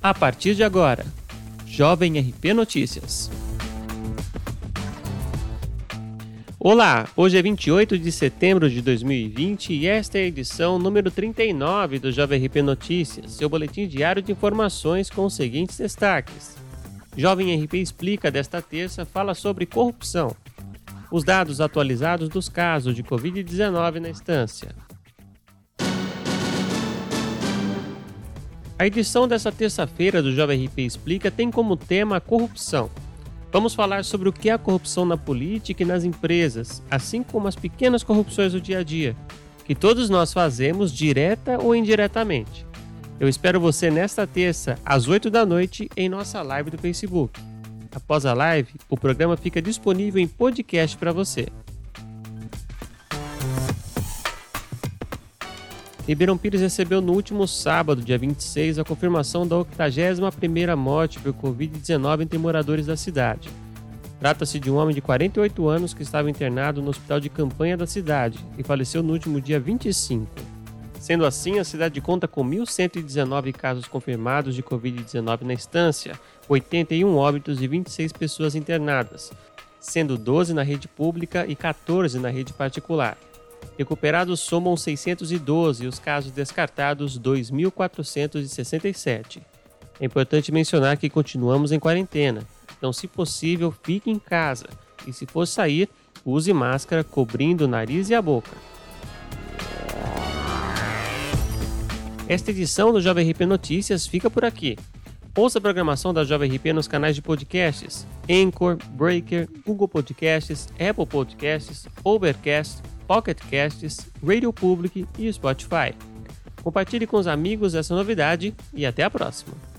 A partir de agora, Jovem RP Notícias. Olá, hoje é 28 de setembro de 2020 e esta é a edição número 39 do Jovem RP Notícias, seu boletim diário de informações com os seguintes destaques. Jovem RP Explica desta terça fala sobre corrupção. Os dados atualizados dos casos de Covid-19 na instância. A edição dessa terça-feira do Jovem RP Explica tem como tema a corrupção. Vamos falar sobre o que é a corrupção na política e nas empresas, assim como as pequenas corrupções do dia a dia, que todos nós fazemos direta ou indiretamente. Eu espero você nesta terça, às 8 da noite, em nossa live do Facebook. Após a live, o programa fica disponível em podcast para você. Ribeirão Pires recebeu no último sábado, dia 26, a confirmação da 81ª morte por Covid-19 entre moradores da cidade. Trata-se de um homem de 48 anos que estava internado no hospital de campanha da cidade e faleceu no último dia 25. Sendo assim, a cidade conta com 1.119 casos confirmados de Covid-19 na instância, 81 óbitos e 26 pessoas internadas, sendo 12 na rede pública e 14 na rede particular. Recuperados somam 612 e os casos descartados 2.467. É importante mencionar que continuamos em quarentena, então, se possível, fique em casa e, se for sair, use máscara cobrindo o nariz e a boca. Esta edição do Jovem RP Notícias fica por aqui. Ouça a programação da Jovem RP nos canais de podcasts Anchor, Breaker, Google Podcasts, Apple Podcasts, Overcast, Pocket Casts, Radio Public e Spotify. Compartilhe com os amigos essa novidade e até a próxima!